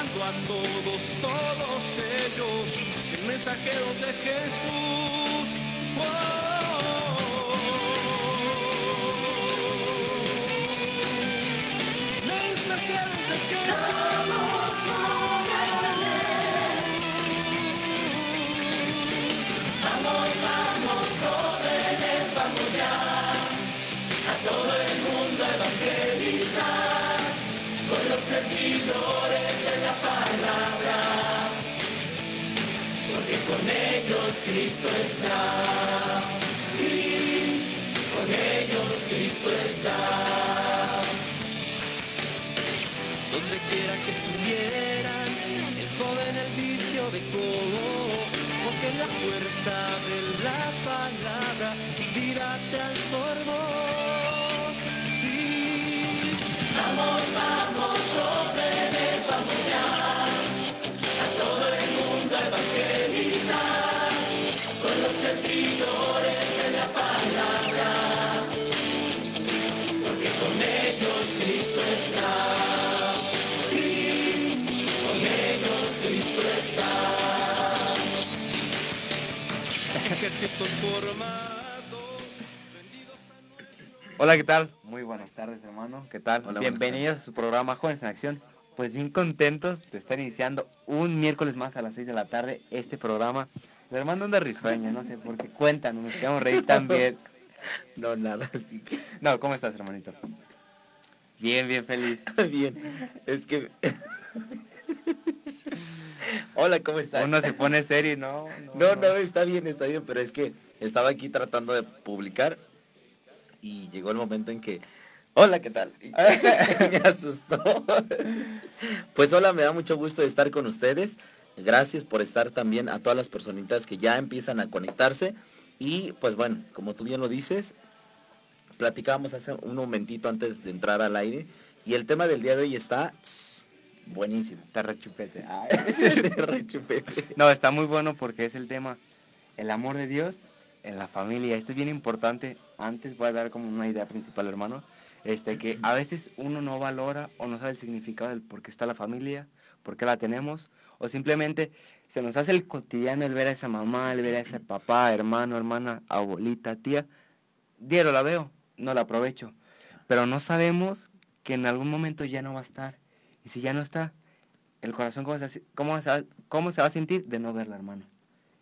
a todos, todos ellos, mensajeros de Jesús. Oh. Mensajeros de Jesús. Donde quiera que estuvieran, el joven el vicio dejó, porque la fuerza de la palabra su vida transformó. Sí, vamos, vamos, Hola, ¿qué tal? Muy buenas tardes, hermano. ¿Qué tal? Hola, Bienvenidos a su programa Jóvenes en Acción. Pues bien contentos de estar iniciando un miércoles más a las 6 de la tarde este programa. El hermano anda risueño, no sé por qué. Cuéntanos, nos quedamos reír también. No, nada, sí. No, ¿cómo estás, hermanito? Bien, bien feliz. Bien, es que... Hola, ¿cómo estás? Uno se pone serio y no. No, no, está bien, está bien, pero es que estaba aquí tratando de publicar y llegó el momento en que... Hola, ¿qué tal? Me asustó. Pues hola, me da mucho gusto de estar con ustedes. Gracias por estar también a todas las personitas que ya empiezan a conectarse. Y pues bueno, como tú bien lo dices, platicábamos hace un momentito antes de entrar al aire y el tema del día de hoy está buenísimo. Te rechupete. Ay. De rechupete. No, está muy bueno porque es el tema, el amor de Dios en la familia. Esto es bien importante. Antes voy a dar como una idea principal, hermano. Este, que a veces uno no valora o no sabe el significado del por qué está la familia, por qué la tenemos, o simplemente se nos hace el cotidiano el ver a esa mamá, el ver a ese papá, hermano, hermana, abuelita, tía. Diario la veo, no la aprovecho. Pero no sabemos que en algún momento ya no va a estar. Y si ya no está, el corazón, ¿cómo se, cómo se cómo se va a sentir de no verla, hermano?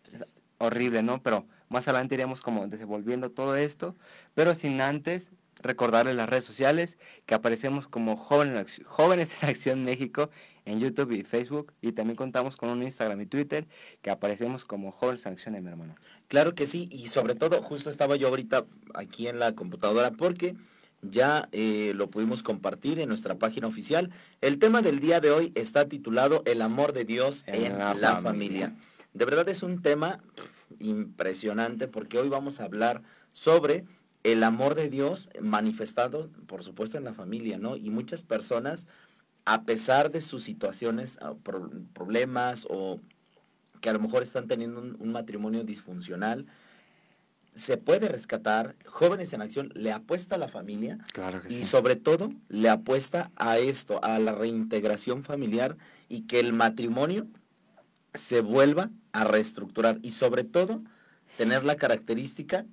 Triste. horrible, ¿no? Pero más adelante iremos como desenvolviendo todo esto, pero sin antes recordarles las redes sociales que aparecemos como Jóvenes en, Acción, Jóvenes en Acción México en YouTube y Facebook y también contamos con un Instagram y Twitter que aparecemos como Jóvenes en Acción, mi hermano. Claro que sí, y sobre todo, justo estaba yo ahorita aquí en la computadora porque ya eh, lo pudimos compartir en nuestra página oficial. El tema del día de hoy está titulado El amor de Dios en, la, familia. familia. De verdad es un tema impresionante porque hoy vamos a hablar sobre el amor de Dios manifestado, por supuesto, en la familia, ¿no? Y muchas personas, a pesar de sus situaciones, ah, pro- problemas o que a lo mejor están teniendo un, un matrimonio disfuncional, se puede rescatar. Jóvenes en Acción le apuesta a la familia Claro que y sobre todo le apuesta a esto, a la reintegración familiar y que el matrimonio se vuelva a reestructurar y sobre todo tener la característica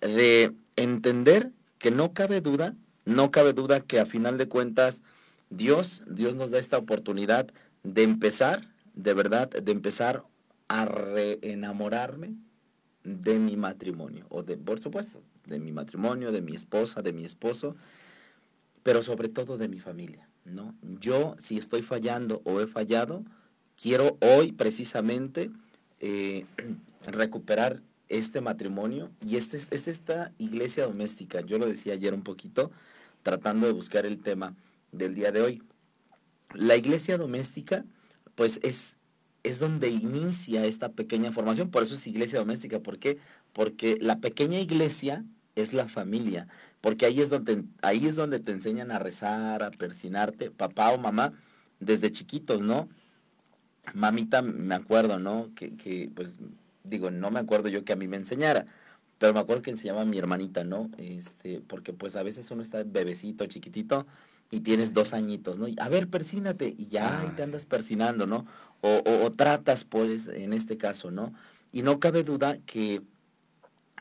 de entender que no cabe duda, no cabe duda que a final de cuentas Dios, Dios nos da esta oportunidad de empezar, de verdad, de empezar a reenamorarme de mi matrimonio, o de, por supuesto, de mi matrimonio, de mi esposa, de mi esposo, pero sobre todo de mi familia, ¿no? Yo, si estoy fallando o he fallado, quiero hoy precisamente eh, recuperar este matrimonio y este, es- este esta iglesia doméstica. Yo lo decía ayer un poquito, tratando de buscar el tema del día de hoy. La iglesia doméstica, pues es, es donde inicia esta pequeña formación, por eso es iglesia doméstica. ¿Por qué? Porque la pequeña iglesia es la familia, porque ahí es donde, ahí es donde te enseñan a rezar, a persinarte, papá o mamá, desde chiquitos, ¿no? Mamita, me acuerdo, ¿no? Que, que, pues, digo, no me acuerdo yo que a mí me enseñara, pero me acuerdo que enseñaba a mi hermanita, ¿no? Este, porque pues a veces uno está bebecito, chiquitito, y tienes dos añitos, ¿no? Y, a ver, persínate, y ya ahí te andas persinando, ¿no? O, tratas, pues, en este caso, ¿no? Y no cabe duda que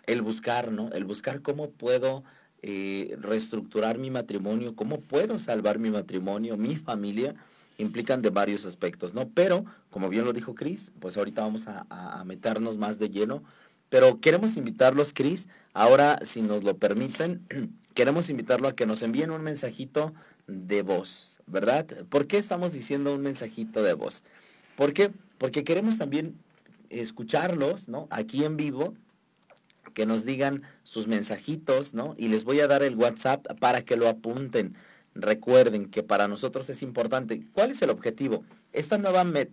el buscar, ¿no? El buscar cómo puedo eh, reestructurar mi matrimonio, cómo puedo salvar mi matrimonio, mi familia, implican de varios aspectos, ¿no? Pero, como bien lo dijo Cris, pues ahorita vamos a, a- a meternos más de lleno, pero queremos invitarlos, Cris, ahora, si nos lo permiten, queremos invitarlo a que nos envíen un mensajito de voz, ¿verdad? ¿Por qué estamos diciendo un mensajito de voz? ¿Por qué? Porque queremos también escucharlos, ¿no? Aquí en vivo, que nos digan sus mensajitos, ¿no? Y les voy a dar el WhatsApp para que lo apunten. Recuerden que para nosotros es importante. ¿Cuál es el objetivo? Esta nueva met-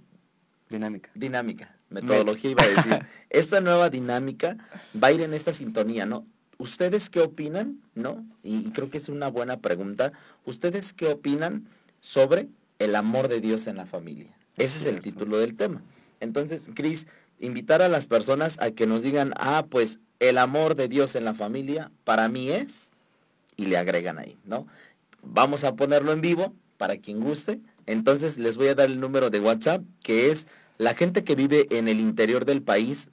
Dinámica. dinámica, metodología iba a decir, esta nueva dinámica va a ir en esta sintonía, ¿no? ¿Ustedes qué opinan, no? Y creo que es una buena pregunta. ¿Ustedes qué opinan sobre el amor de Dios en la familia? Ese es el título del tema. Entonces, Cris, invitar a las personas a que nos digan, ah, pues el amor de Dios en la familia para mí es, y le agregan ahí, ¿no? Vamos a ponerlo en vivo para quien guste. Entonces les voy a dar el número de WhatsApp, que es la gente que vive en el interior del país.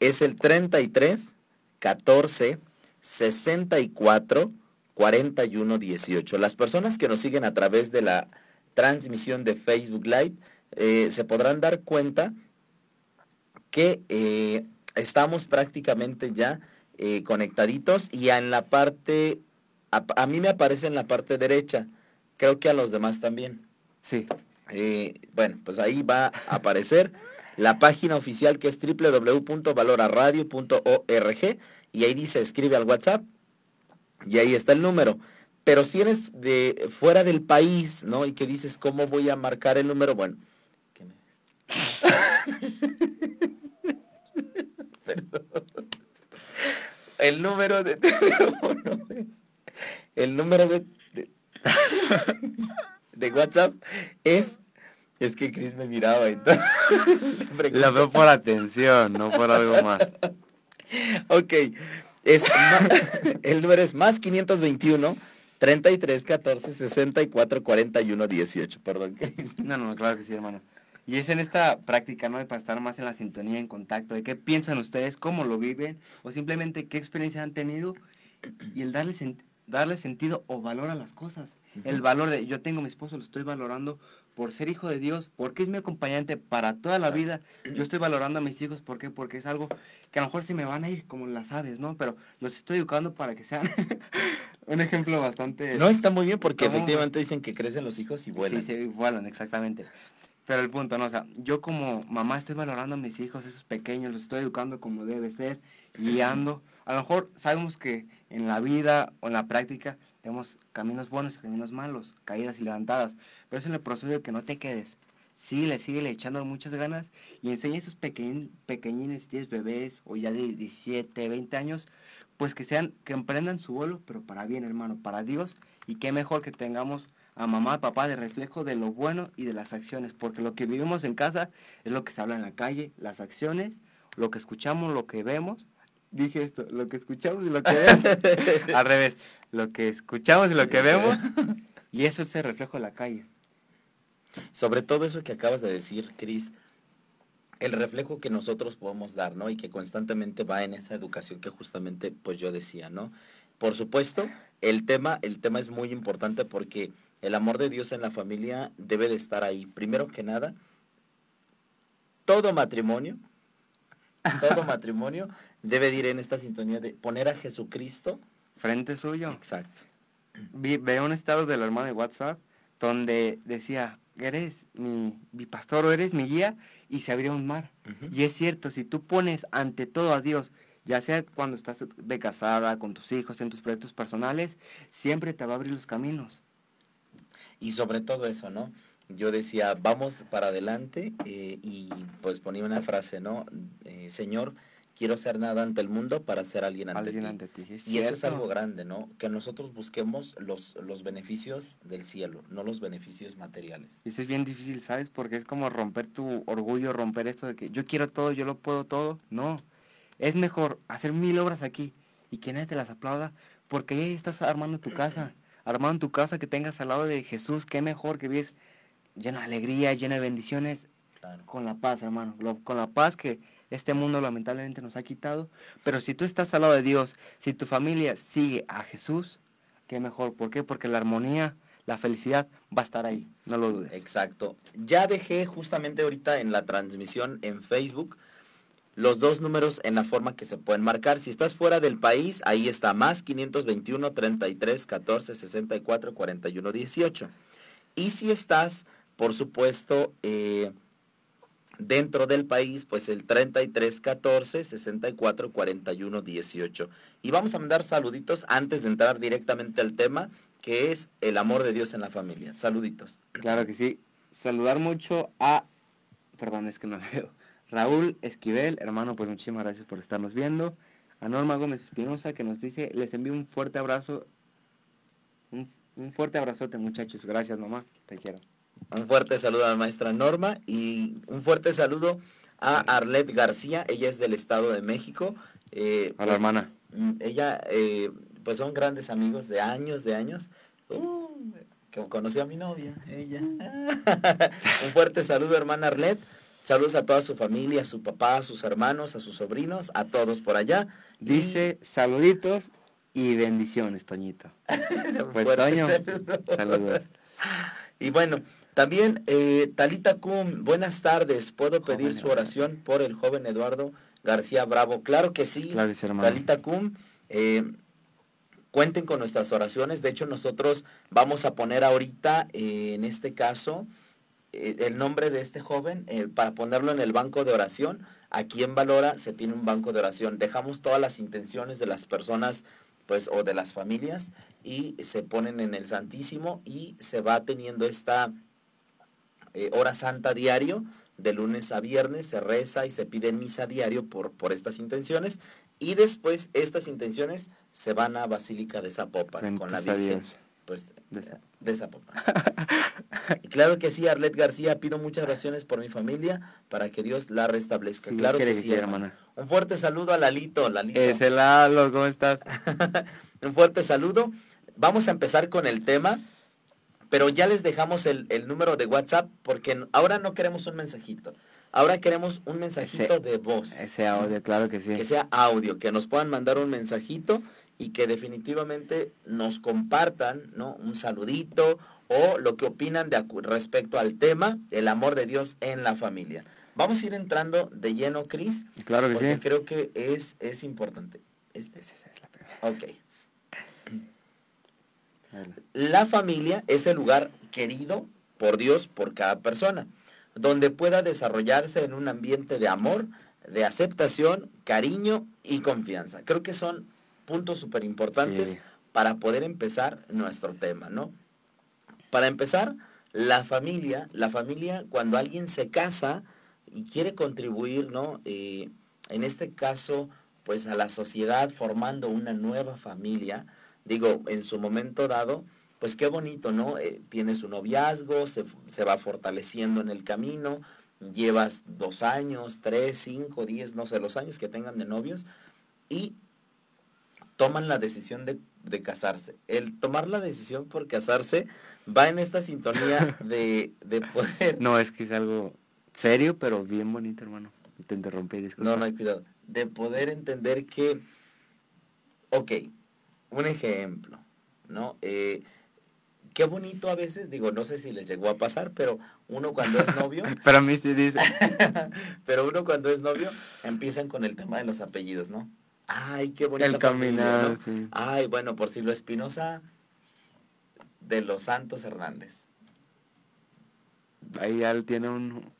Es el 33 14 64 41 18. Las personas que nos siguen a través de la transmisión de Facebook Live eh, se podrán dar cuenta que eh, estamos prácticamente ya eh, conectaditos y en la parte, a, a mí me aparece en la parte derecha, creo que a los demás también. Sí. Eh, bueno, pues ahí va a aparecer la página oficial que es www.valoraradio.org y ahí dice escribe al WhatsApp y ahí está el número. Pero si eres de fuera del país, ¿no? Y que dices, ¿cómo voy a marcar el número? Bueno, ¿qué me- Perdón. El número de teléfono es, el número de, de, de WhatsApp es, es que Chris me miraba entonces. La veo por atención, no por algo más. Ok, es el número es más 521 33 14 64 41 18. Perdón. No, no, claro que sí, hermano. Y es en esta práctica, ¿no? De para estar más en la sintonía, en contacto, de qué piensan ustedes, cómo lo viven, o simplemente qué experiencia han tenido, y el darle, sen- darle sentido o valor a las cosas. El valor de, yo tengo a mi esposo, lo estoy valorando por ser hijo de Dios, porque es mi acompañante para toda la vida. Yo estoy valorando a mis hijos, ¿por qué? Porque es algo que a lo mejor se me van a ir como las aves, ¿no? Pero los estoy educando para que sean un ejemplo bastante... No está muy bien porque ¿Cómo? efectivamente dicen que crecen los hijos y vuelan. Sí, sí, vuelan, exactamente. Pero el punto, ¿no? O sea, yo como mamá estoy valorando a mis hijos, esos pequeños, los estoy educando como debe ser, guiando. A lo mejor sabemos que en la vida o en la práctica tenemos caminos buenos y caminos malos, caídas y levantadas. Pero es en el proceso de que no te quedes. Síguele, síguele echando muchas ganas y enseña a esos pequeñ- pequeñines, si tienes bebés o ya de 17, 20 años, pues que sean, que emprendan su vuelo, pero para bien, hermano, para Dios. Y qué mejor que tengamos a mamá, papá de reflejo de lo bueno y de las acciones, porque lo que vivimos en casa es lo que se habla en la calle, las acciones, lo que escuchamos, lo que vemos. Dije esto, lo que escuchamos y lo que vemos. Al revés, lo que escuchamos y lo que vemos. Y eso es el reflejo de la calle. Sobre todo eso que acabas de decir, Cris, el reflejo que nosotros podemos dar, ¿no? Y que constantemente va en esa educación que justamente, pues yo decía, ¿no? Por supuesto, el tema, el tema es muy importante porque el amor de Dios en la familia debe de estar ahí. Primero que nada, todo matrimonio, todo matrimonio debe de ir en esta sintonía de poner a Jesucristo. Frente suyo. Exacto. Vi, veo un estado del hermano de WhatsApp donde decía, eres mi, mi pastor o eres mi guía y se abrió un mar. Y es cierto, si tú pones ante todo a Dios, ya sea cuando estás de casada, con tus hijos, en tus proyectos personales, siempre te va a abrir los caminos. Y sobre todo eso, ¿no? Yo decía, vamos para adelante eh, y pues ponía una frase, ¿no? Eh, Señor, quiero ser nada ante el mundo para ser alguien ante Alguien ti. ante ti. Es Y eso es algo grande, ¿no? Que nosotros busquemos los, los beneficios del cielo, no los beneficios materiales. Y eso es bien difícil, ¿sabes? Porque es como romper tu orgullo, romper esto de que yo quiero todo, yo lo puedo todo. No. Es mejor hacer mil obras aquí y que nadie te las aplauda porque ahí estás armando tu casa. armado en tu casa, que tengas al lado de Jesús, qué mejor que vives lleno de alegría, lleno de bendiciones, con la paz, hermano, con la paz que este mundo lamentablemente nos ha quitado. Pero si tú estás al lado de Dios, si tu familia sigue a Jesús, qué mejor. ¿Por qué? Porque la armonía, la felicidad va a estar ahí, no lo dudes. Exacto. Ya dejé justamente ahorita en la transmisión en Facebook los dos números en la forma que se pueden marcar. Si estás fuera del país, ahí está más 521 33 14 64 41 18. Y si estás, por supuesto, eh, dentro del país, pues el 33 14 64 41 18. Y vamos a mandar saluditos antes de entrar directamente al tema, que es el amor de Dios en la familia. Saluditos. Claro que sí. Saludar mucho a, perdón, es que no veo Raúl Esquivel, hermano, pues muchísimas gracias por estarnos viendo. A Norma Gómez Espinosa que nos dice, les envío un fuerte abrazo. Un, fuerte abrazote muchachos. Gracias mamá, te quiero. Un fuerte saludo a la maestra Norma y un fuerte saludo a Arlet García, ella es del Estado de México. Eh, a la pues, hermana. Mm, ella, eh, pues son grandes amigos de años, de años. Uh, que conoció a mi novia, ella. un fuerte saludo, hermana Arlet. Saludos a toda su familia, a su papá, a sus hermanos, a sus sobrinos, a todos por allá. Dice saluditos y bendiciones, Toñito. pues Toño, saludos. Y bueno, también eh, Talita Cum, buenas tardes. ¿Puedo pedir su oración por el joven Eduardo García Bravo? Claro que sí. Talita Cum, eh, cuenten con nuestras oraciones. De hecho, nosotros vamos a poner ahorita, eh, en este caso, eh, el nombre de este joven para ponerlo en el banco de oración. Aquí en Valora se tiene un banco de oración. Dejamos todas las intenciones de las personas pues o de las familias y se ponen en el Santísimo y se va teniendo esta eh, hora santa diario de lunes a viernes se reza y se pide misa diario por, por estas intenciones y después estas intenciones se van a Basílica de Zapopan con la Virgen pues de, Zapopan. y claro que sí, Arlet García, pido muchas oraciones por mi familia para que Dios la restablezca. claro que, sí, hermana. Un fuerte saludo a Lalito, Lalito. Es Lalo, ¿cómo estás? Un fuerte saludo. Vamos a empezar con el tema, pero ya les dejamos el, número de WhatsApp porque ahora no queremos un mensajito. Ahora queremos un mensajito de voz. Ese audio, claro que sí. Que sea audio, que nos puedan mandar un mensajito y que definitivamente nos compartan ¿no? un saludito o lo que opinan de, respecto al tema, el amor de Dios en la familia. Vamos a ir entrando de lleno, Cris. Claro que porque creo que es, es importante. Este, es la primera. Ok. La familia es el lugar querido por Dios por cada persona, donde pueda desarrollarse en un ambiente de amor, de aceptación, cariño y confianza. Creo que son puntos súper importantes para poder empezar nuestro tema, ¿no? Para empezar, la familia, la familia cuando alguien se casa y quiere contribuir, ¿no? Eh, en este caso, pues a la sociedad formando una nueva familia, digo, en su momento dado, pues qué bonito, ¿no? Eh, tiene su noviazgo, se, se, va fortaleciendo en el camino, llevas dos años, tres, cinco, diez, no sé, los años que tengan de novios, y toman la decisión de, casarse. El tomar la decisión por casarse va en esta sintonía de, poder... No, es que es algo serio, pero bien bonito, hermano. Te interrumpí, disculpa. No, no, hay cuidado. De poder entender que, ok, un ejemplo, ¿no? Eh, qué bonito a veces, digo, no sé si les llegó a pasar, pero uno cuando es novio... Para mí sí dice. pero uno cuando es novio empiezan con el tema de los apellidos, ¿no? Ay, qué bonito. El caminar, Ay, bueno, por lo Espinosa de los Santos Hernández. Ahí ya tiene un,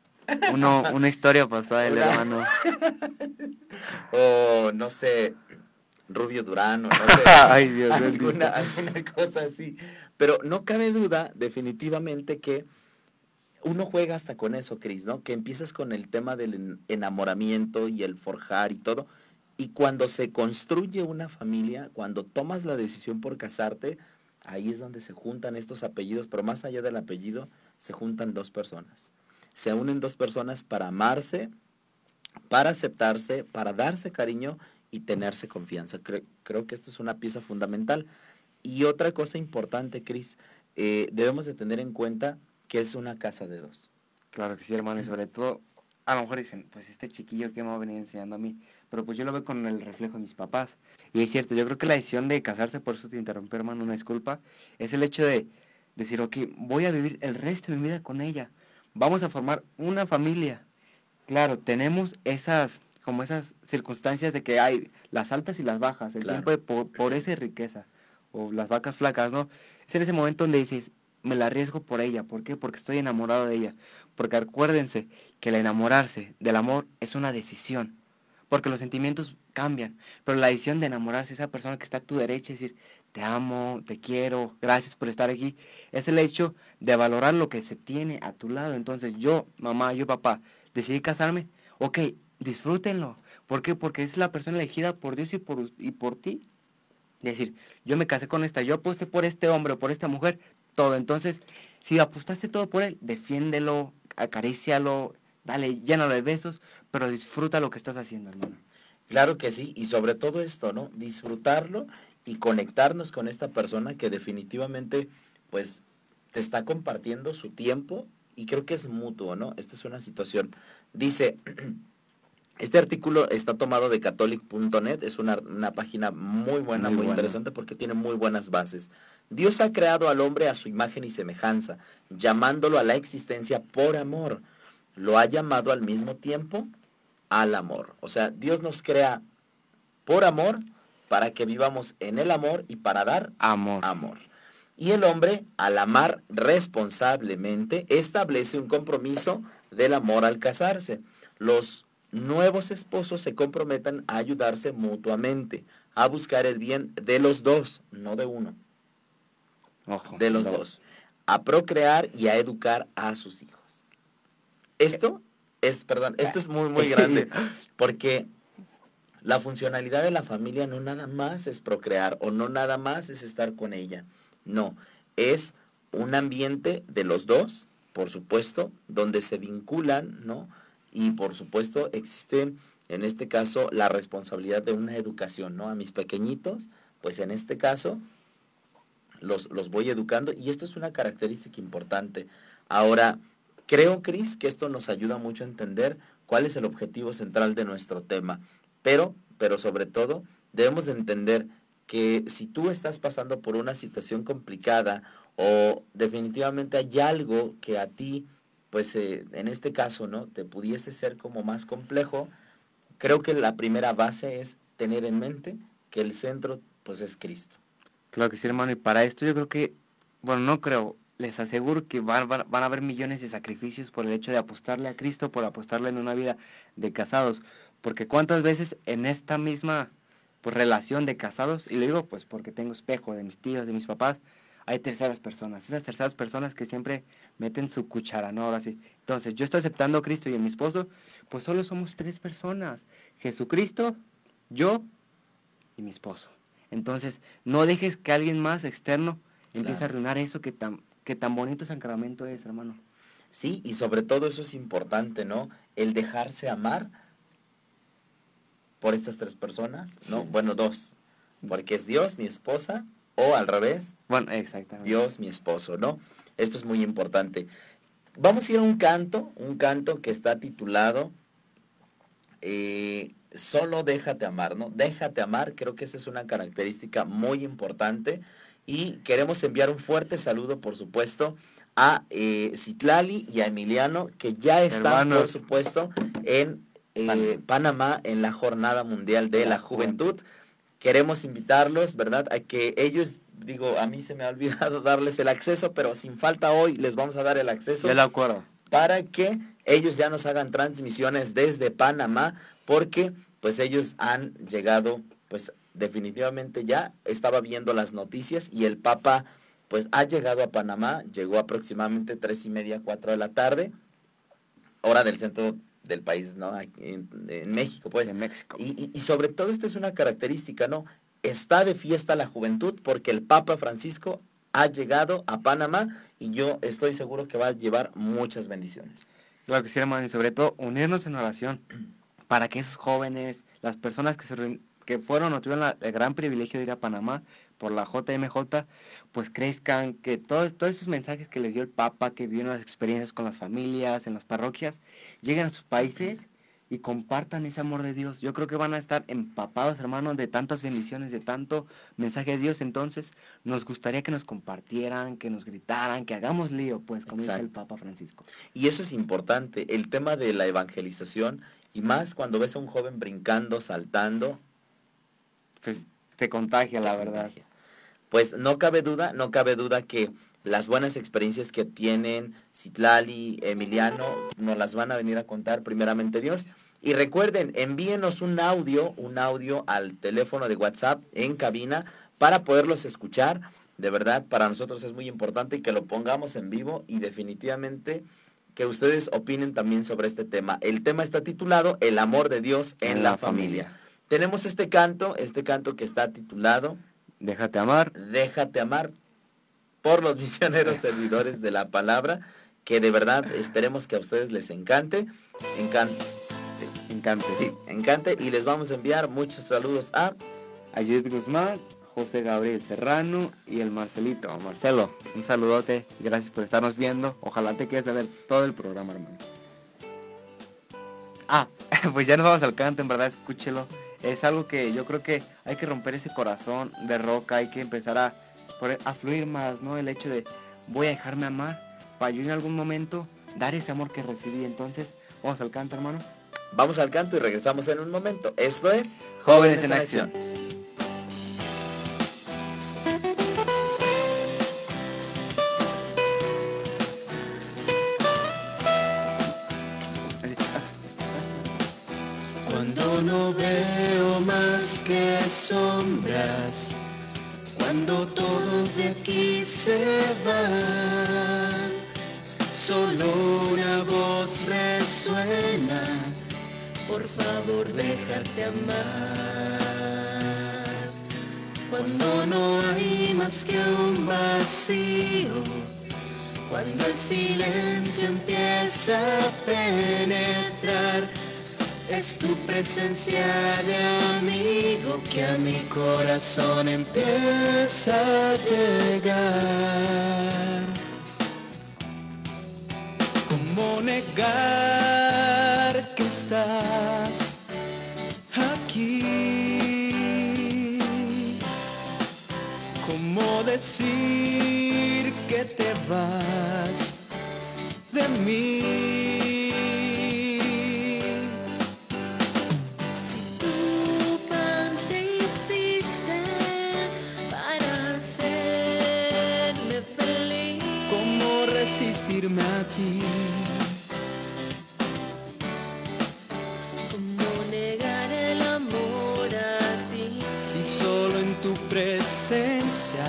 una historia pasada el hermano. o no sé, Rubio Durano, no sé. Ay, Dios alguna, alguna cosa así. Pero no cabe duda, definitivamente, que uno juega hasta con eso, Cris, ¿no? Que empiezas con el tema del enamoramiento y el forjar y todo. Y cuando se construye una familia, cuando tomas la decisión por casarte, ahí es donde se juntan estos apellidos, pero más allá del apellido, se juntan dos personas. Se unen dos personas para amarse, para aceptarse, para darse cariño y tenerse confianza. Creo, creo que esto es una pieza fundamental. Y otra cosa importante, Cris, eh, debemos de tener en cuenta que es una casa de dos. Claro que sí, hermano, y sobre todo, a lo mejor dicen, pues este chiquillo que me va a venir enseñando a mí, pero pues yo lo veo con el reflejo de mis papás. Y es cierto, yo creo que la decisión de casarse, por eso te interrumpí, hermano, una disculpa, es el hecho de decir, ok, voy a vivir el resto de mi vida con ella, vamos a formar una familia. Claro, tenemos esas, como esas circunstancias de que hay las altas y las bajas, el tiempo de por, esa riqueza, o las vacas flacas, ¿no? Es en ese momento donde dices, me la arriesgo por ella. ¿Por qué? Porque estoy enamorado de ella. Porque acuérdense que el enamorarse del amor es una decisión. Porque los sentimientos cambian. Pero la decisión de enamorarse de esa persona que está a tu derecha, es decir, te amo, te quiero, gracias por estar aquí, es el hecho de valorar lo que se tiene a tu lado. Entonces yo, mamá, yo, papá, decidí casarme, ok, disfrútenlo. ¿Por qué? Porque es la persona elegida por Dios y por, y por ti. Es decir, yo me casé con esta, yo aposté por este hombre o por esta mujer, todo. Entonces, si apostaste todo por él, defiéndelo, acarícialo, dale, llénalo de besos, pero disfruta lo que estás haciendo, hermano. Claro que sí, y sobre todo esto, ¿no? Disfrutarlo y conectarnos con esta persona que definitivamente, pues, te está compartiendo su tiempo y creo que es mutuo, ¿no? Esta es una situación. Dice, este artículo está tomado de catholic.net, es una, página muy buena, muy, interesante porque tiene muy buenas bases. Dios ha creado al hombre a su imagen y semejanza, llamándolo a la existencia por amor. Lo ha llamado al mismo tiempo al amor. O sea, Dios nos crea por amor para que vivamos en el amor y para dar amor. amor. Y el hombre, al amar responsablemente, establece un compromiso del amor al casarse. Los nuevos esposos se comprometan a ayudarse mutuamente, a buscar el bien de los dos, no de uno. de los dos. A procrear y a educar a sus hijos. Esto es, perdón, esto es muy, muy grande, porque la funcionalidad de la familia no nada más es procrear o no nada más es estar con ella. No, es un ambiente de los dos, por supuesto, donde se vinculan, ¿no? Y por supuesto existe en este caso la responsabilidad de una educación, ¿no? A mis pequeñitos, pues en este caso los, los voy educando y esto es una característica importante. Ahora, creo, Cris, que esto nos ayuda mucho a entender cuál es el objetivo central de nuestro tema, pero, pero sobre todo, debemos de entender que si tú estás pasando por una situación complicada o definitivamente hay algo que a ti pues eh, en este caso, ¿no? Te pudiese ser como más complejo. Creo que la primera base es tener en mente que el centro, pues es Cristo. Claro que sí, hermano. Y para esto yo creo que, bueno, no creo, les aseguro que van, van, a haber millones de sacrificios por el hecho de apostarle a Cristo, por apostarle en una vida de casados. Porque cuántas veces en esta misma pues, relación de casados, y lo digo pues porque tengo espejo de mis tíos, de mis papás, hay terceras personas. Esas terceras personas que siempre meten su cuchara, ¿no? Ahora sí. Entonces, yo estoy aceptando a Cristo y a mi esposo, pues solo somos tres personas. Jesucristo, yo y mi esposo. Entonces, no dejes que alguien más externo empiece a arruinar eso que tan, que tan bonito sacramento es, hermano. Sí, y sobre todo eso es importante, ¿no? El dejarse amar por estas tres personas, ¿no? Bueno, dos. Porque es Dios, mi esposa o al revés. Bueno, exactamente. Dios, mi esposo, ¿no? Esto es muy importante. Vamos a ir a un canto, un canto que está titulado eh, Solo déjate amar, ¿no? Déjate amar, creo que esa es una característica muy importante. Y queremos enviar un fuerte saludo, por supuesto, a eh, Citlali y a Emiliano, que ya están, por supuesto, en eh, Panamá en la Jornada Mundial de la, Juventud queremos invitarlos, ¿verdad? A que ellos, digo, a mí se me ha olvidado darles el acceso, pero sin falta hoy les vamos a dar el acceso. De acuerdo. Para que ellos ya nos hagan transmisiones desde Panamá, porque pues ellos han llegado, pues definitivamente ya estaba viendo las noticias y el Papa pues ha llegado a Panamá, llegó aproximadamente tres y media, cuatro de la tarde, hora del centro del país, ¿no? En, México, pues. En México. Y, y, sobre todo esta es una característica, ¿no? Está de fiesta la juventud porque el Papa Francisco ha llegado a Panamá y yo estoy seguro que va a llevar muchas bendiciones. Claro que sí, hermano, y sobre todo unirnos en oración para que esos jóvenes, las personas que, se, que fueron o tuvieron el gran privilegio de ir a Panamá, por la JMJ, pues crezcan, que todos, todos esos mensajes que les dio el Papa, que vieron las experiencias con las familias, en las parroquias, lleguen a sus países y compartan ese amor de Dios. Yo creo que van a estar empapados, hermanos, de tantas bendiciones, de tanto mensaje de Dios. Entonces, nos gustaría que nos compartieran, que nos gritaran, que hagamos lío, pues, como dice el Papa Francisco. Y eso es importante, el tema de la evangelización, y más cuando ves a un joven brincando, saltando. Pues te contagia, la verdad. Pues no cabe duda, no cabe duda que las buenas experiencias que tienen Citlali, Emiliano, nos las van a venir a contar primeramente Dios. Y recuerden, envíenos un audio, un audio al teléfono de WhatsApp en cabina para poderlos escuchar. De verdad, para nosotros es muy importante que lo pongamos en vivo y definitivamente que ustedes opinen también sobre este tema. El tema está titulado El amor de Dios en, la, familia. Tenemos este canto, este canto que está titulado Déjate amar. Déjate amar por los misioneros servidores de la palabra, que de verdad esperemos que a ustedes les encante. Encante. Encante. Sí, encante. Y les vamos a enviar muchos saludos a... A Judith Guzmán, José Gabriel Serrano y el Marcelito. Marcelo, un saludote. Gracias por estarnos viendo. Ojalá te quieras ver todo el programa, hermano. Ah, pues ya nos vamos al canto, en verdad, escúchelo. Es algo que yo creo que hay que romper ese corazón de roca, hay que empezar a a fluir más, ¿no? El hecho de voy a dejarme amar para yo en algún momento dar ese amor que recibí. Entonces, vamos al canto, hermano. Vamos al canto y regresamos en un momento. Esto es Jóvenes, en, acción. Cuando no veo que sombras cuando todos de aquí se van, solo una voz resuena, por favor déjate amar. Cuando no hay más que un vacío, cuando el silencio empieza a penetrar, es tu presencia de amigo que a mi corazón empieza a llegar. ¿Cómo negar que estás aquí? ¿Cómo decir que te vas de mí? Resistirme a ti. ¿Cómo negar el amor a ti? Si solo en tu presencia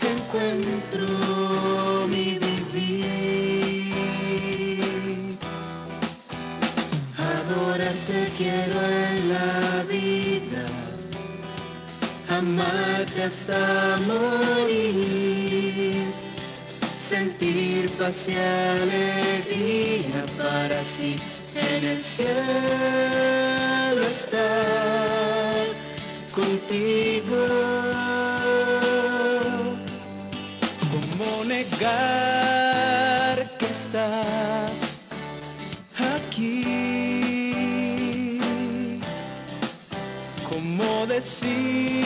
encuentro mi vivir. Adorarte quiero en la vida, amarte hasta morir sentir paz y alegría para sí en el cielo estar contigo. ¿Cómo negar que estás aquí? ¿Cómo decir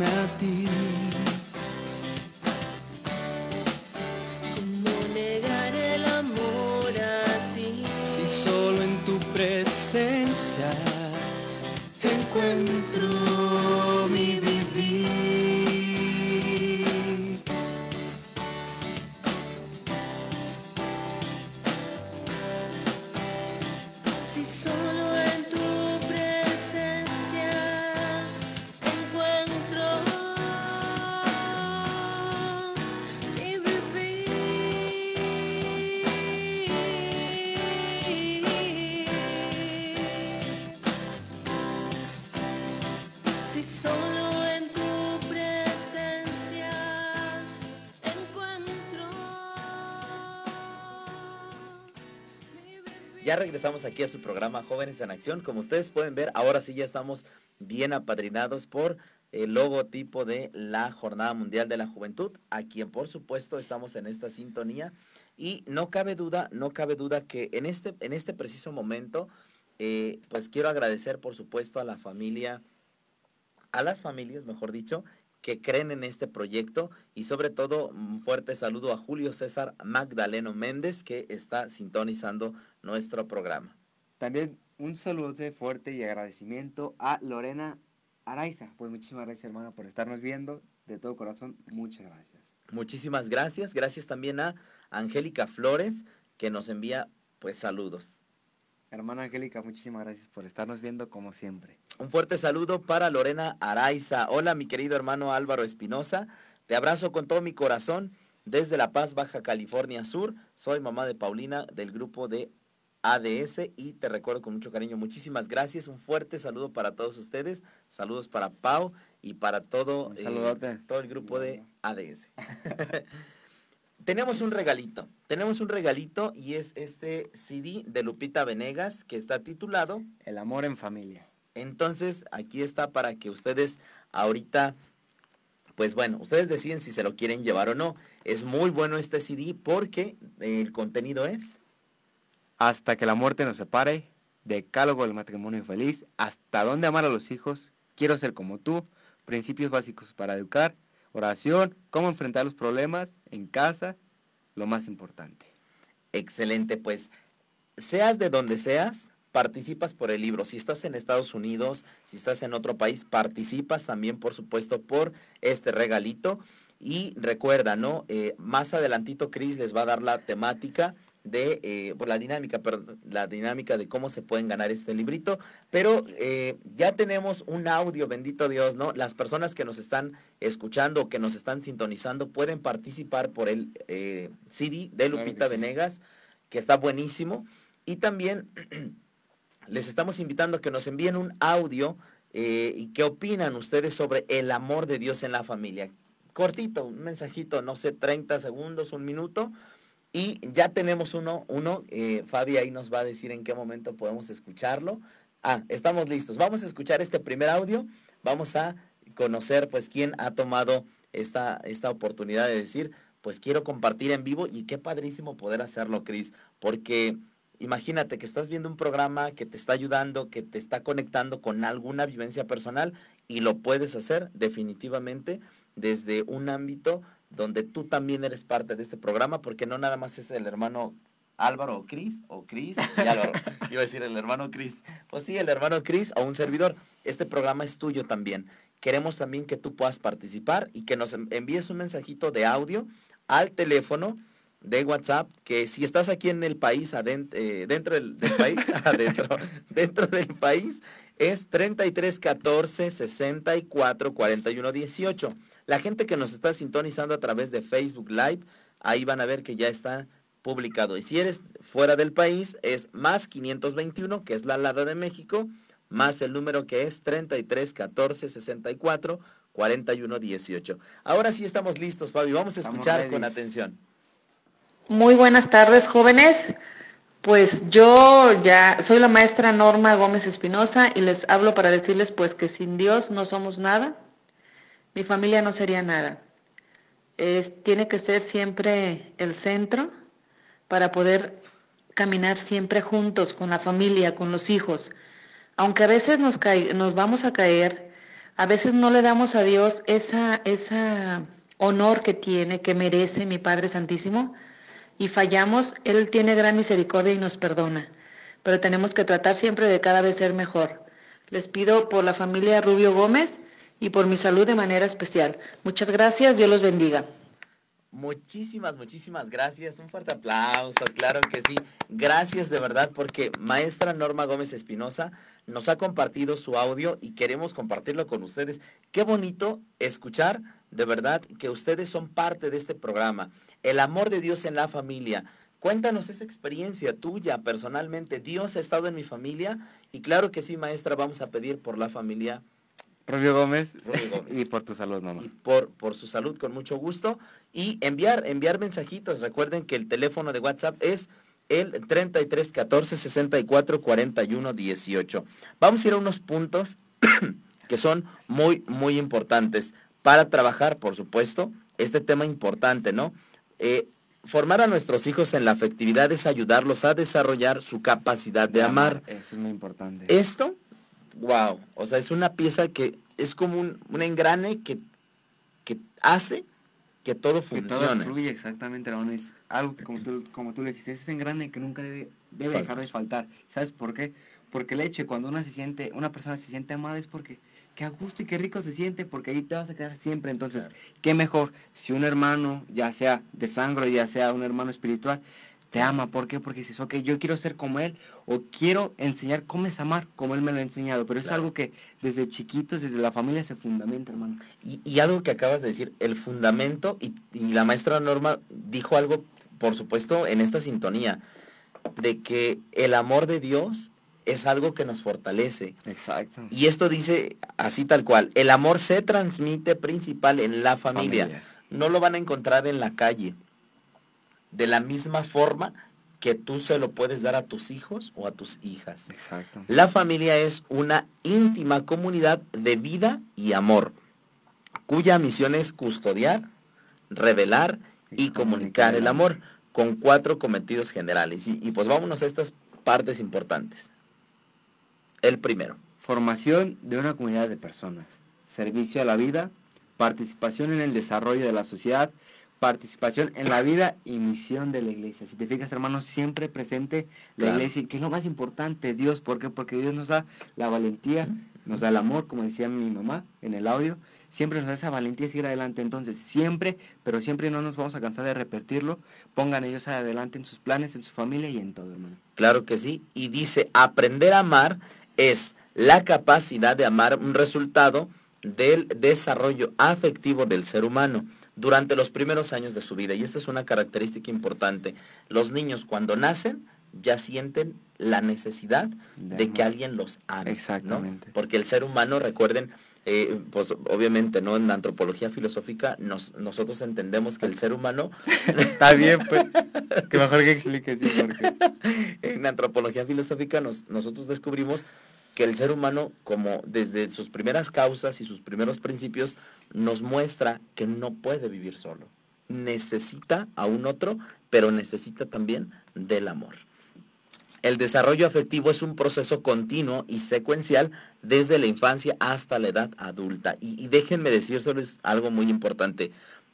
melody Ya regresamos aquí a su programa Jóvenes en Acción. Como ustedes pueden ver, ahora sí ya estamos bien apadrinados por el logotipo de la Jornada Mundial de la Juventud, a quien por supuesto estamos en esta sintonía. Y no cabe duda, no cabe duda que en este, en este preciso momento, eh, pues quiero agradecer por supuesto a la familia, a las familias, mejor dicho, que creen en este proyecto y sobre todo un fuerte saludo a Julio César Magdaleno Méndez que está sintonizando nuestro programa. También un saludo fuerte y agradecimiento a Lorena Araiza. Pues muchísimas gracias, hermana, por estarnos viendo. De todo corazón, muchas gracias. Muchísimas gracias. Gracias también a Angélica Flores que nos envía pues saludos. Hermana Angélica, muchísimas gracias por estarnos viendo como siempre. Un fuerte saludo para Lorena Araiza. Hola mi querido hermano Álvaro Espinosa. Te abrazo con todo mi corazón desde La Paz, Baja California Sur. Soy mamá de Paulina del grupo de ADS y te recuerdo con mucho cariño. Muchísimas gracias. Un fuerte saludo para todos ustedes. Saludos para Pau y para todo, eh, todo el grupo de ADS. tenemos un regalito. Tenemos un regalito y es este CD de Lupita Venegas que está titulado El amor en familia. entonces, aquí está para que ustedes ahorita, pues bueno, ustedes deciden si se lo quieren llevar o no. Es muy bueno este CD porque el contenido es... Hasta que la muerte nos separe, decálogo del matrimonio feliz, hasta dónde amar a los hijos, quiero ser como tú, principios básicos para educar, oración, cómo enfrentar los problemas en casa, lo más importante. Excelente, pues seas de donde seas, participas por el libro. Si estás en Estados Unidos, si estás en otro país, participas también, por supuesto, por este regalito. Y recuerda, ¿no? Eh, más adelantito Chris les va a dar la temática de, eh, por la dinámica, perdón, la dinámica de cómo se pueden ganar este librito. Pero eh, ya tenemos un audio, bendito Dios, ¿no? Las personas que nos están escuchando o que nos están sintonizando pueden participar por el eh, CD de Claro que Lupita sí. Venegas, que está buenísimo. Y también les estamos invitando a que nos envíen un audio eh, y qué opinan ustedes sobre el amor de Dios en la familia. Cortito, un mensajito, no sé, 30 segundos, un minuto. Y ya tenemos uno, uno, eh, Fabi ahí nos va a decir en qué momento podemos escucharlo. Ah, estamos listos. Vamos a escuchar este primer audio. Vamos a conocer pues quién ha tomado esta, esta oportunidad de decir, pues quiero compartir en vivo y qué padrísimo poder hacerlo, Cris, porque imagínate que estás viendo un programa que te está ayudando, que te está conectando con alguna vivencia personal y lo puedes hacer definitivamente desde un ámbito donde tú también eres parte de este programa, porque no nada más es el hermano Álvaro o Cris, o Cris, y Álvaro, iba a decir el hermano Cris. Pues sí, el hermano Cris o un servidor. Este programa es tuyo también. Queremos también que tú puedas participar y que nos en- envíes un mensajito de audio al teléfono de WhatsApp, que si estás aquí en el país, aden- eh, dentro del, del país, adentro, dentro del país, es 33 14 64 41 18. La gente que nos está sintonizando a través de Facebook Live, ahí van a ver que ya está publicado. Y si eres fuera del país, es más 521, que es la alada de México, más el número que es 33 14 64 41 18. Ahora sí estamos listos, Fabi. Vamos a escuchar con atención. Muy buenas tardes, jóvenes. Pues yo ya soy la maestra Norma Gómez Espinosa y les hablo para decirles pues que sin Dios no somos nada. Mi familia no sería nada. Es, tiene que ser siempre el centro para poder caminar siempre juntos con la familia, con los hijos. Aunque a veces nos, cae- nos vamos a caer, A veces no le damos a Dios esa, esa honor que tiene, que merece mi Padre Santísimo, y fallamos, Él tiene gran misericordia y nos perdona. Pero tenemos que tratar siempre de cada vez ser mejor. Les pido por la familia Rubio Gómez y por mi salud de manera especial. Muchas gracias, Dios los bendiga. Muchísimas, muchísimas gracias. Un fuerte aplauso, claro que sí. Gracias de verdad porque maestra Norma Gómez Espinosa nos ha compartido su audio y queremos compartirlo con ustedes. Qué bonito escuchar de verdad que ustedes son parte de este programa. El amor de Dios en la familia. Cuéntanos esa experiencia tuya personalmente. Dios ha estado en mi familia y claro que sí, maestra, vamos a pedir por la familia Rubio Gómez. Rubio Gómez. y por tu salud, mamá. y por, por su salud con mucho gusto. Y enviar, enviar mensajitos. Recuerden que el teléfono de WhatsApp es el 33 14 64 41 18. Vamos a ir a unos puntos que son muy, muy importantes para trabajar, por supuesto, este tema importante, ¿no? Eh, formar a nuestros hijos en la afectividad es ayudarlos a desarrollar su capacidad de amar. Eso es muy importante. Esto, wow, o sea, es una pieza que es como un, un engrane que, que hace que todo que todo funcione. fluye exactamente, hermano. Es algo que como tú, como tú le dijiste, es ese engrane que nunca debe, debe Falta. dejar de faltar. ¿Sabes por qué? Porque el hecho, cuando una se siente, una persona se siente amada es porque qué a gusto y qué rico se siente, porque ahí te vas a quedar siempre. Entonces, Claro. qué mejor si un hermano, ya sea de sangre, ya sea un hermano espiritual, te ama. ¿Por qué? Porque dices, ok, yo quiero ser como él, o quiero enseñar cómo es amar, como él me lo ha enseñado. Pero es algo que desde chiquitos, desde la familia se fundamenta, hermano. Y, y algo que acabas de decir, el fundamento, y, y la maestra Norma dijo algo, por supuesto, en esta sintonía, de que el amor de Dios es algo que nos fortalece. Exacto. Y esto dice así tal cual, el amor se transmite principal en la familia. Familia. No lo van a encontrar en la calle. De la misma forma que tú se lo puedes dar a tus hijos o a tus hijas. Exacto. La familia es una íntima comunidad de vida y amor, cuya misión es custodiar, revelar y, Y comunicar el amor con cuatro cometidos generales. Y, y pues vámonos a estas partes importantes. El primero, Formación de una comunidad de personas. Servicio a la vida. Participación en el desarrollo de la sociedad. Participación en la vida y misión de la iglesia. Si te fijas, hermanos, siempre presente la Claro. iglesia, que es lo más importante, Dios. ¿Por qué? Porque Dios nos da la valentía, nos da el amor, como decía mi mamá en el audio. Siempre nos da esa valentía de seguir adelante. Entonces, siempre, pero siempre no nos vamos a cansar de repetirlo. Pongan ellos adelante en sus planes, en su familia y en todo, hermano. claro que sí, y dice, aprender a amar es la capacidad de amar un resultado del desarrollo afectivo del ser humano durante los primeros años de su vida. Y esta es una característica importante. Los niños cuando nacen ya sienten la necesidad De de que alguien los ame. ¿no? Exactamente. Porque el ser humano, recuerden, eh, pues obviamente no en la antropología filosófica nos, nosotros entendemos que el ser humano Está bien, pues. Que mejor que expliques, sí, en antropología filosófica nos- nosotros descubrimos que el ser humano, como desde sus primeras causas y sus primeros principios, nos muestra que no puede vivir solo. Necesita a un otro, pero necesita también del amor. El desarrollo afectivo es un proceso continuo y secuencial desde la infancia hasta la edad adulta. Y, déjenme decírseles algo muy importante.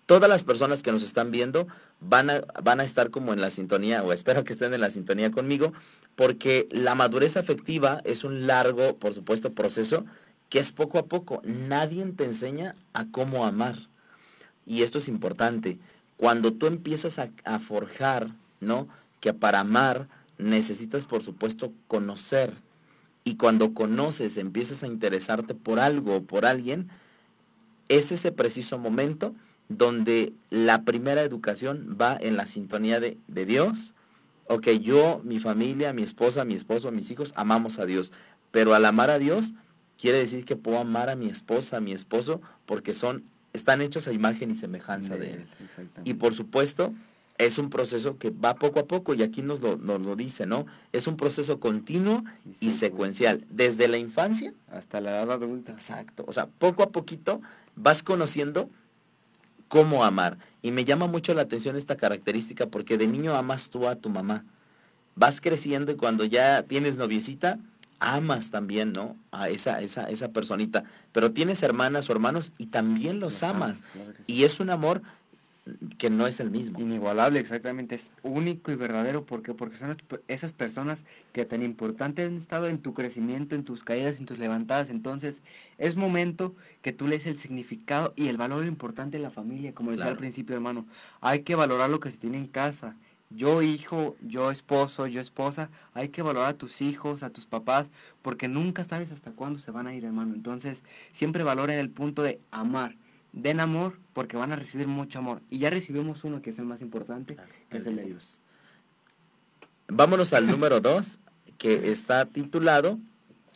Todas las personas que nos están viendo van a, van a estar como en la sintonía, o espero que estén en la sintonía conmigo, porque la madurez afectiva es un largo, por supuesto, proceso que es poco a poco. Nadie te enseña a cómo amar. Y esto es importante. Cuando tú empiezas a, a forjar, ¿no? Que para amar necesitas, por supuesto, conocer. Y cuando conoces, empiezas a interesarte por algo o por alguien, es ese preciso momento donde la primera educación va en la sintonía de, de Dios. Ok, yo, mi familia, mi esposa, mi esposo, mis hijos, amamos a Dios. Pero al amar a Dios, quiere decir que puedo amar a mi esposa, a mi esposo, porque son, están hechos a imagen y semejanza de Él. Y por supuesto, es un proceso que va poco a poco, y aquí nos lo, nos lo dice, ¿no? Es un proceso continuo y secuencial. Desde la infancia Hasta la edad adulta. Exacto. O sea, poco a poquito vas conociendo cómo amar. Y me llama mucho la atención esta característica porque de niño amas tú a tu mamá. Vas creciendo y cuando ya tienes noviecita, amas también, ¿no? A esa, esa, esa personita. Pero tienes hermanas o hermanos y también los, Los amas. amas, claro que sí. Y es un amor que no es el mismo. Inigualable, exactamente, es único y verdadero. ¿Por qué? Porque son esas personas que tan importantes han estado en tu crecimiento, en tus caídas, en tus levantadas. Entonces, es momento que tú le des el significado y el valor importante de la familia, como decía al principio, hermano. Hay que valorar lo que se tiene en casa. Yo hijo, yo esposo, yo esposa, hay que valorar a tus hijos, a tus papás, porque nunca sabes hasta cuándo se van a ir, hermano. Entonces, siempre valoren el punto de amar. Den amor porque van a recibir mucho amor. Y ya recibimos uno que es el más importante, que es el de Dios. Vámonos al número dos, que está titulado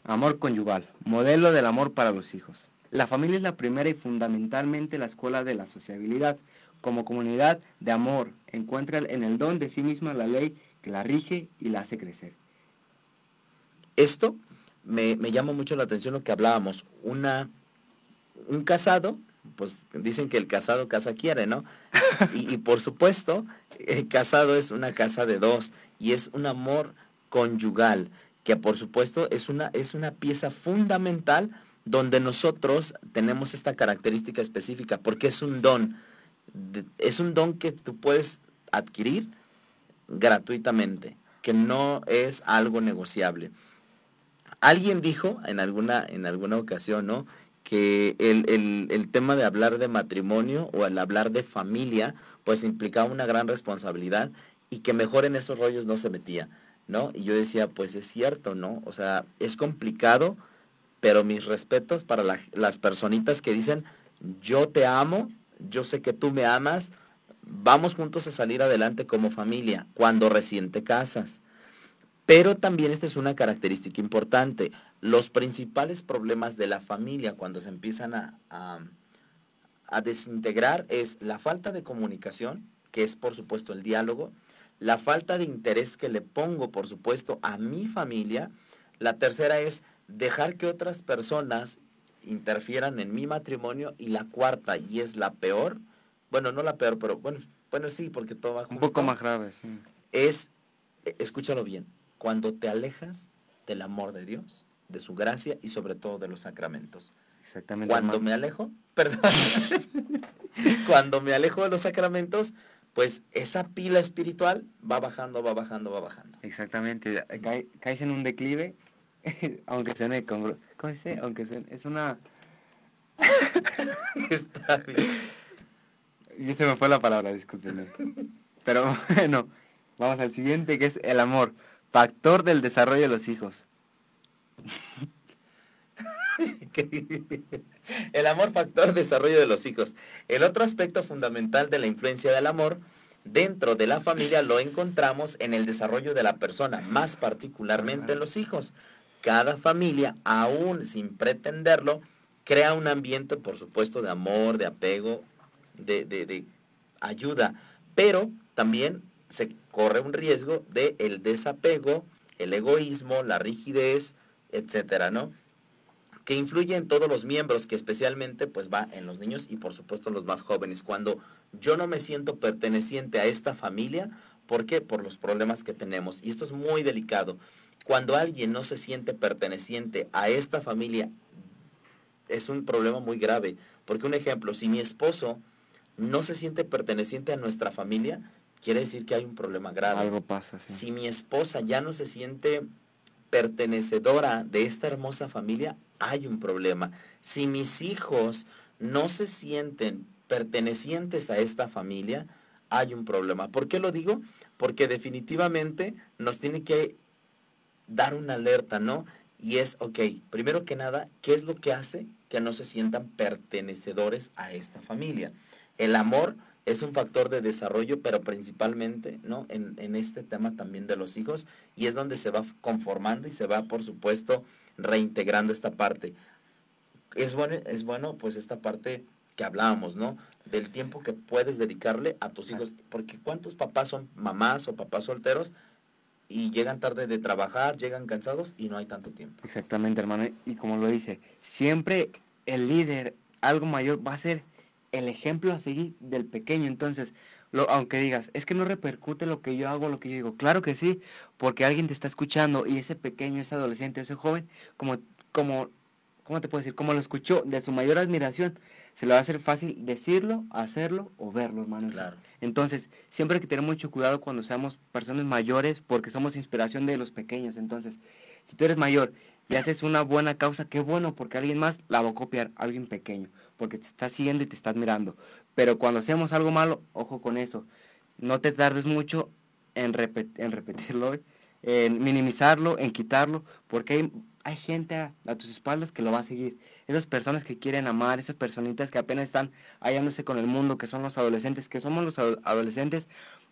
Amor conyugal, modelo del amor para los hijos. La familia es la primera y fundamentalmente la escuela de la sociabilidad. Como comunidad de amor, encuentra en el don de sí misma la ley que la rige y la hace crecer. Esto me, me llama mucho la atención lo que hablábamos. Una, un casado, pues dicen que el casado casa quiere, ¿no? Y, por supuesto, el casado es una casa de dos y es un amor conyugal, que por supuesto es una, es una pieza fundamental donde nosotros tenemos esta característica específica, porque es un don. Es un don que tú puedes adquirir gratuitamente, que no es algo negociable. Alguien dijo en alguna, en alguna ocasión, ¿no? Que el, el- el tema de hablar de matrimonio o el hablar de familia, pues implicaba una gran responsabilidad y que mejor en esos rollos no se metía, ¿no? Y yo decía, pues es cierto, ¿no? O sea, es complicado, pero mis respetos para la- las personitas que dicen, yo te amo, yo sé que tú me amas, vamos juntos a salir adelante como familia, cuando recién te casas. Pero también esta es una característica importante. Los principales problemas de la familia cuando se empiezan a, a- a desintegrar es la falta de comunicación, que es por supuesto el diálogo, la falta de interés que le pongo, por supuesto, a mi familia. La tercera es dejar que otras personas interfieran en mi matrimonio. Y la cuarta, y es la peor, bueno, no la peor, pero bueno, bueno sí, porque todo va Un junto poco más grave, sí. es, eh, escúchalo bien, cuando te alejas del amor de Dios, de su gracia y sobre todo de los sacramentos. Exactamente. Cuando hermano. me alejo, perdón, cuando me alejo de los sacramentos, pues esa pila espiritual va bajando, va bajando, va bajando. Exactamente, cae- caes en un declive, aunque suene congru- ¿cómo dice? Aunque suene, es una, Está bien. ya se me fue la palabra, discúlpenme. Pero bueno, vamos al siguiente que es el amor, factor del desarrollo de los hijos. El amor factor desarrollo de los hijos. El otro aspecto fundamental de la influencia del amor dentro de la familia lo encontramos en el desarrollo de la persona, más particularmente en los hijos. Cada familia, aún sin pretenderlo, crea un ambiente, por supuesto, de amor, de apego, de, de- de ayuda, pero también se corre un riesgo de el desapego, el egoísmo, la rigidez, etcétera, ¿no? que influye en todos los miembros, que especialmente pues va en los niños y por supuesto en los más jóvenes. Cuando yo no me siento perteneciente a esta familia, ¿por qué? Por los problemas que tenemos. Y esto es muy delicado. Cuando alguien no se siente perteneciente a esta familia, es un problema muy grave. Porque un ejemplo, si mi esposo no se siente perteneciente a nuestra familia, quiere decir que hay un problema grave. Algo pasa, sí. Si mi esposa ya no se siente pertenecedora de esta hermosa familia, hay un problema. Si mis hijos no se sienten pertenecientes a esta familia, hay un problema. ¿Por qué lo digo? Porque definitivamente nos tiene que dar una alerta, ¿no? Y es, ok, primero que nada, ¿qué es lo que hace que no se sientan pertenecedores a esta familia? El amor es un factor de desarrollo, pero principalmente, ¿no? En, en este tema también de los hijos, y es donde se va conformando y se va, por supuesto, reintegrando esta parte. Es bueno, es bueno, pues, esta parte que hablábamos, ¿no? Del tiempo que puedes dedicarle a tus hijos, porque ¿cuántos papás son mamás o papás solteros y llegan tarde de trabajar, llegan cansados y no hay tanto tiempo? Exactamente, hermano. Y como lo dice, siempre el líder, algo mayor, va a ser el ejemplo a seguir del pequeño. Entonces, Lo, aunque digas, es que no repercute lo que yo hago, lo que yo digo. Claro que sí, porque alguien te está escuchando y ese pequeño, ese adolescente, ese joven, como, como, ¿cómo te puedo decir? Como lo escuchó de su mayor admiración, se le va a hacer fácil decirlo, hacerlo o verlo, hermano. Claro. Entonces, siempre hay que tener mucho cuidado cuando seamos personas mayores porque somos inspiración de los pequeños. Entonces, si tú eres mayor y haces una buena causa, qué bueno, porque alguien más la va a copiar, alguien pequeño, porque te está siguiendo y te está admirando. Pero cuando hacemos algo malo, ojo con eso. No te tardes mucho en, repet- en repetirlo, en minimizarlo, en quitarlo, porque hay, gente a, a tus espaldas que lo va a seguir. Esas personas que quieren amar, esas personitas que apenas están hallándose con el mundo, que son los adolescentes, que somos los ado- adolescentes,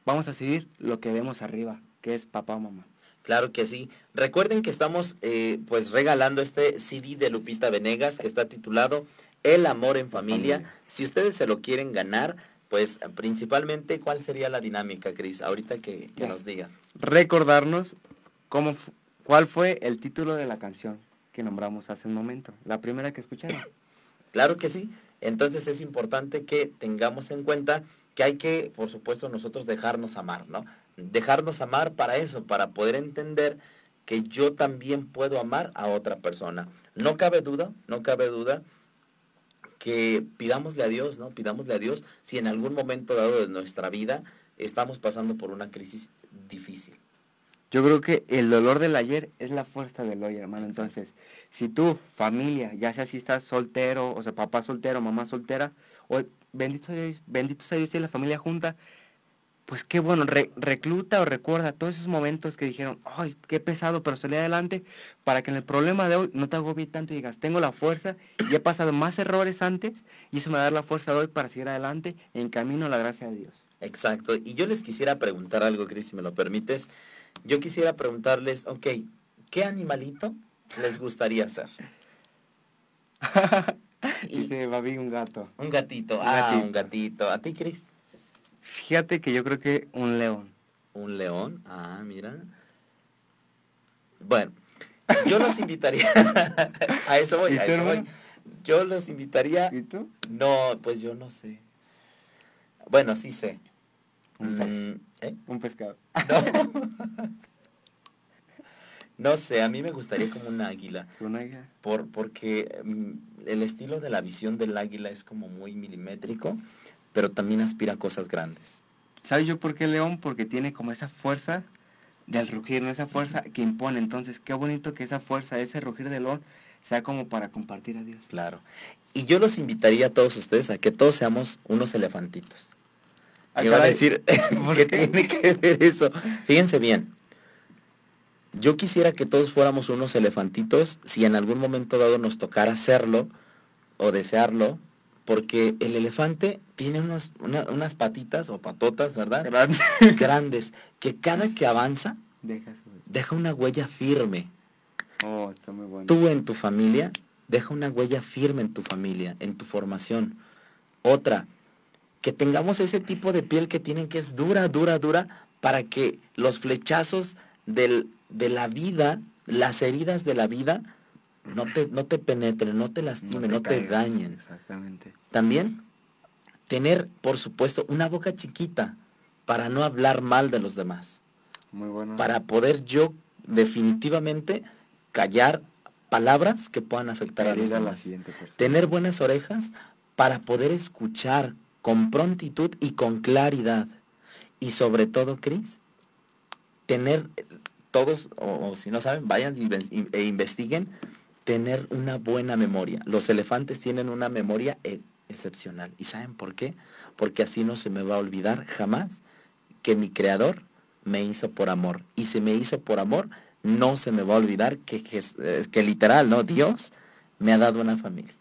vamos a seguir lo que vemos arriba, que es papá o mamá. Claro que sí. Recuerden que estamos eh, pues regalando este CD de Lupita Venegas que está titulado El amor en familia. Familia. Si ustedes se lo quieren ganar, pues principalmente, ¿cuál sería la dinámica, Cris? Ahorita que, que nos digas. Recordarnos cómo, cuál fue el título de la canción que nombramos hace un momento, la primera que escucharon. Claro que sí. Entonces es importante que tengamos en cuenta que hay que, por supuesto, nosotros dejarnos amar, ¿no? Dejarnos amar para eso, para poder entender que yo también puedo amar a otra persona. No cabe duda, no cabe duda que pidámosle a Dios, ¿no? Pidámosle a Dios si en algún momento dado de nuestra vida estamos pasando por una crisis difícil. Yo creo que el dolor del ayer es la fuerza del hoy, hermano. Entonces, si tu familia, ya sea si estás soltero, o sea, papá soltero, mamá soltera, o bendito sea Dios, bendito sea Dios y la familia junta, pues qué bueno, re- recluta o recuerda todos esos momentos que dijeron, ay, qué pesado, pero salí adelante, para que en el problema de hoy no te agobie tanto y digas, tengo la fuerza y he pasado más errores antes y eso me da la fuerza de hoy para seguir adelante en camino a la gracia de Dios. Exacto. Y yo les quisiera preguntar algo, Cris, si me lo permites. Yo quisiera preguntarles, ok, ¿qué animalito les gustaría ser? Y- Babi, un gato. Un gatito. Un ah, gatito. un gatito. ¿A ti, Cris? Fíjate que yo creo que un león. Un león. Ah, mira. Bueno, yo los invitaría. a eso voy, ¿Y a eso voy. Yo los invitaría. ¿Y tú? No, pues yo no sé. Bueno, sí sé. Un pez. Mm, ¿eh? Un pescado. No. No sé, a mí me gustaría como un águila. Un águila. Por, porque mm, el estilo de la visión del águila es como muy milimétrico, pero también aspira a cosas grandes. ¿Sabes yo por qué león? Porque tiene como esa fuerza del rugir, ¿no? Esa fuerza que impone. Entonces, qué bonito que esa fuerza, ese rugir del león, sea como para compartir a Dios. Claro. Y yo los invitaría a todos ustedes a que todos seamos unos elefantitos. Ah, Y van a decir, ¿Por ¿qué qué? tiene que ver eso? Fíjense bien. Yo quisiera que todos fuéramos unos elefantitos si en algún momento dado nos tocara hacerlo o desearlo, porque el elefante tiene unas, una- unas patitas o patotas, ¿verdad? Grande. Grandes, que cada que avanza Deja deja una huella firme. Oh, está muy bueno. Tú en tu familia, deja una huella firme en tu familia, en tu formación. Otra, que tengamos ese tipo de piel que tienen que es dura, dura, dura, para que los flechazos del- de la vida, las heridas de la vida, no te, no te penetren, no te lastimen, no te, dañen. Exactamente. También, tener, por supuesto, una boca chiquita para no hablar mal de los demás Muy bueno. para poder yo definitivamente callar palabras que puedan afectar a los la demás. Tener buenas orejas para poder escuchar con prontitud y con claridad. Y sobre todo, Cris, tener todos, o, o si no saben, vayan e investiguen, tener una buena memoria. Los elefantes tienen una memoria e- excepcional. ¿Y saben por qué? Porque así no se me va a olvidar jamás que mi creador me hizo por amor. Y si me hizo por amor, no se me va a olvidar que, que literal, ¿no? Dios me ha dado una familia.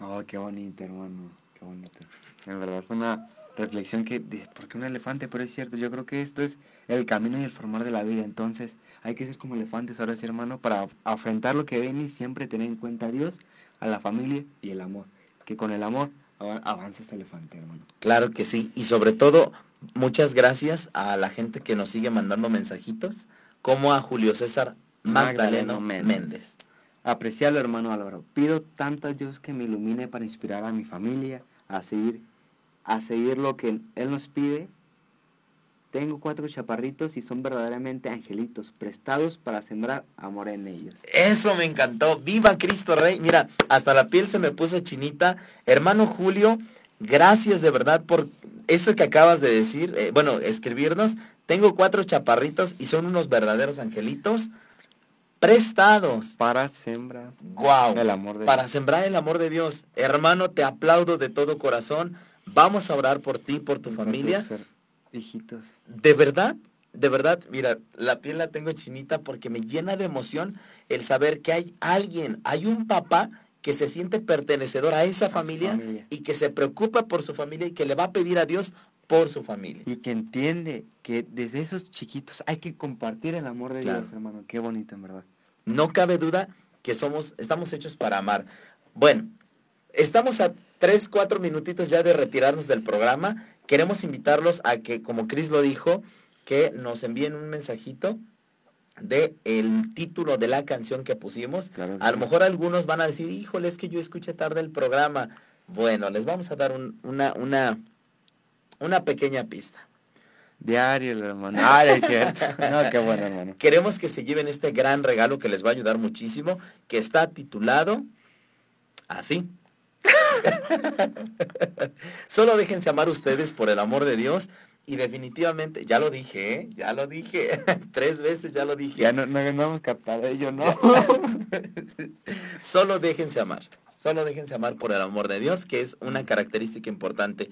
Oh, qué bonito, hermano. Qué bonito. En verdad, es una reflexión que dice, ¿por qué un elefante? Pero es cierto, yo creo que esto es el camino y el formar de la vida. Entonces, hay que ser como elefantes ahora sí, hermano, para afrontar lo que viene y siempre tener en cuenta a Dios, a la familia y el amor. Que con el amor ava- avanza este elefante, hermano. Claro que sí. Y sobre todo, muchas gracias a la gente que nos sigue mandando mensajitos, como a Julio César Magdaleno, Magdaleno Méndez. Méndez. Apreciarlo, hermano Álvaro. Pido tanto a Dios que me ilumine para inspirar a mi familia a seguir, a seguir lo que Él nos pide Tengo cuatro chaparritos y son verdaderamente angelitos, prestados para sembrar amor en ellos. Eso me encantó. Viva Cristo Rey. Mira, hasta la piel se me puso chinita. Hermano Julio, gracias de verdad por eso que acabas de decir. eh, bueno, escribirnos. Tengo cuatro chaparritos y son unos verdaderos angelitos prestados. Para sembrar Wow. el amor de Para Dios. sembrar el amor de Dios. Hermano, te aplaudo de todo corazón. Vamos a orar por ti, por tu familia. Hijitos. De verdad, de verdad, mira, la piel la tengo chinita porque me llena de emoción el saber que hay alguien, hay un papá que se siente pertenecedor a esa familia, familia. y que se preocupa por su familia y que le va a pedir a Dios por su familia. Y que entiende que desde esos chiquitos hay que compartir el amor de Claro. Dios, hermano. Qué bonito, en verdad. No cabe duda que somos, estamos hechos para amar. Bueno, estamos a tres, cuatro minutitos ya de retirarnos del programa. Queremos invitarlos a que, como Cris lo dijo, que nos envíen un mensajito de el título de la canción que pusimos. Claro que a lo sí. mejor algunos van a decir, híjole, es que yo escuché tarde el programa. Bueno, les vamos a dar un- una, una, una pequeña pista. Diario, hermano. Ah, es cierto. No, qué bueno, hermano. Queremos que se lleven este gran regalo que les va a ayudar muchísimo, que está titulado así. Solo déjense amar ustedes por el amor de Dios y definitivamente, ya lo dije, ¿eh? ya lo dije, tres veces ya lo dije. Ya no, no, no hemos captado ello, ¿no? Solo déjense amar. Solo déjense amar por el amor de Dios, que es una característica importante.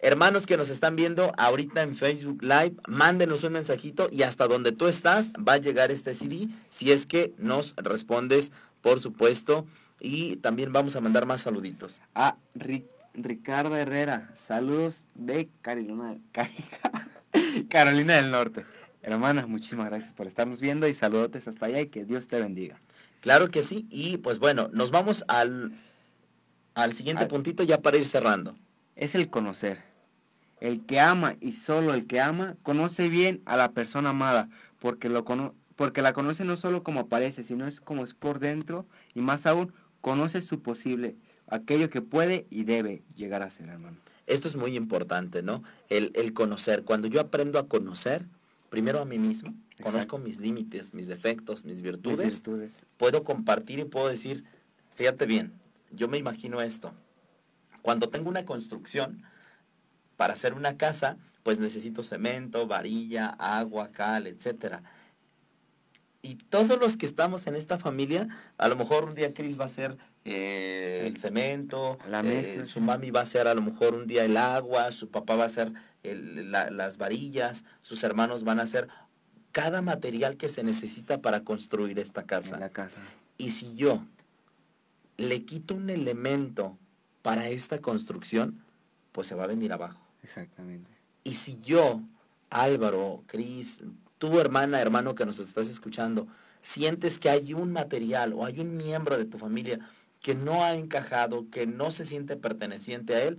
Hermanos que nos están viendo ahorita en Facebook Live, mándenos un mensajito y hasta donde tú estás va a llegar este CD si es que nos respondes, por supuesto. Y también vamos a mandar más saluditos. A Ri- Ricardo Herrera. Saludos de Carolina, Carolina del Norte. Hermana, muchísimas gracias por estarnos viendo y saludotes hasta allá y que Dios te bendiga. Claro que sí. Y pues bueno, nos vamos al, al siguiente Al- puntito ya para ir cerrando. Es el conocer. El que ama y solo el que ama conoce bien a la persona amada, porque, lo cono- porque la conoce no solo como aparece, sino es como es por dentro y más aún conoce su posible, aquello que puede y debe llegar a ser, hermano. Esto es muy importante, ¿no? El, el conocer. Cuando yo aprendo a conocer, primero a mí mismo, conozco mis límites, mis defectos, mis virtudes. puedo compartir y puedo decir, fíjate bien, yo me imagino esto. Cuando tengo una construcción, para hacer una casa, pues necesito cemento, varilla, agua, cal, etcétera. Y todos los que estamos en esta familia, a lo mejor un día Cris va a hacer eh, el cemento, La eh, su mami va a hacer a lo mejor un día el agua, su papá va a el- la- las varillas, sus hermanos van a hacer cada material que se necesita para construir esta casa. En la casa. Y si yo le quito un elemento para esta construcción, pues se va a venir abajo. Exactamente. Y si yo, Álvaro, Cris, tu hermana, hermano que nos estás escuchando, sientes que hay un material o hay un miembro de tu familia que no ha encajado, que no se siente perteneciente a él,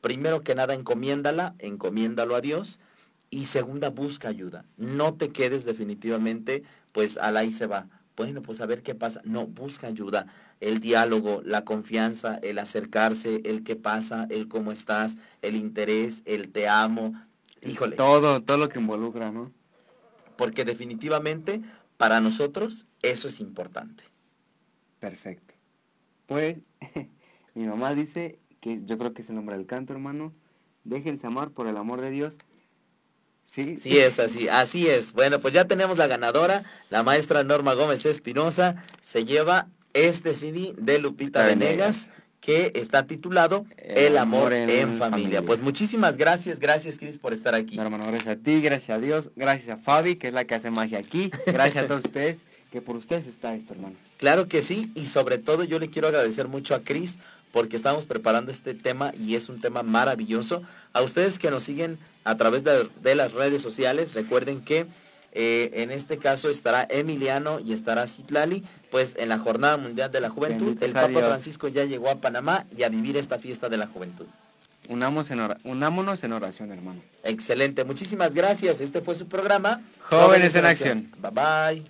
primero que nada encomiéndala, encomiéndalo a Dios y segunda busca ayuda. No te quedes definitivamente, pues al ahí se va. Bueno, pues a ver qué pasa. No, busca ayuda. El diálogo, la confianza, el acercarse, el qué pasa, el cómo estás, el interés, el te amo. Híjole, Todo, todo lo que involucra, ¿no? Porque definitivamente para nosotros eso es importante. Perfecto. Pues, mi mamá dice que yo creo que es el nombre del canto, hermano. Déjense amar por el amor de Dios. Sí, Sí es así, así es. Bueno, pues ya tenemos la ganadora, la maestra Norma Gómez Espinosa, se lleva este CD de Lupita Lupita Venegas que está titulado El amor en, familia. Pues muchísimas gracias, gracias Cris por estar aquí. No, hermano, gracias a ti, gracias a Dios, gracias a Fabi, que es la que hace magia aquí. Gracias a todos ustedes, que por ustedes está esto, hermano. Claro que sí, y sobre todo yo le quiero agradecer mucho a Cris porque estamos preparando este tema y es un tema maravilloso. A ustedes que nos siguen a través de, de las redes sociales, recuerden que eh, en este caso estará Emiliano y estará Citlali, pues en la Jornada Mundial de la Juventud. El Papa Dios. Francisco ya llegó a Panamá y a vivir esta fiesta de la juventud. Unamos en unámonos en oración, hermano. Excelente, muchísimas gracias. Este fue su programa. Jóvenes en Acción. Bye bye.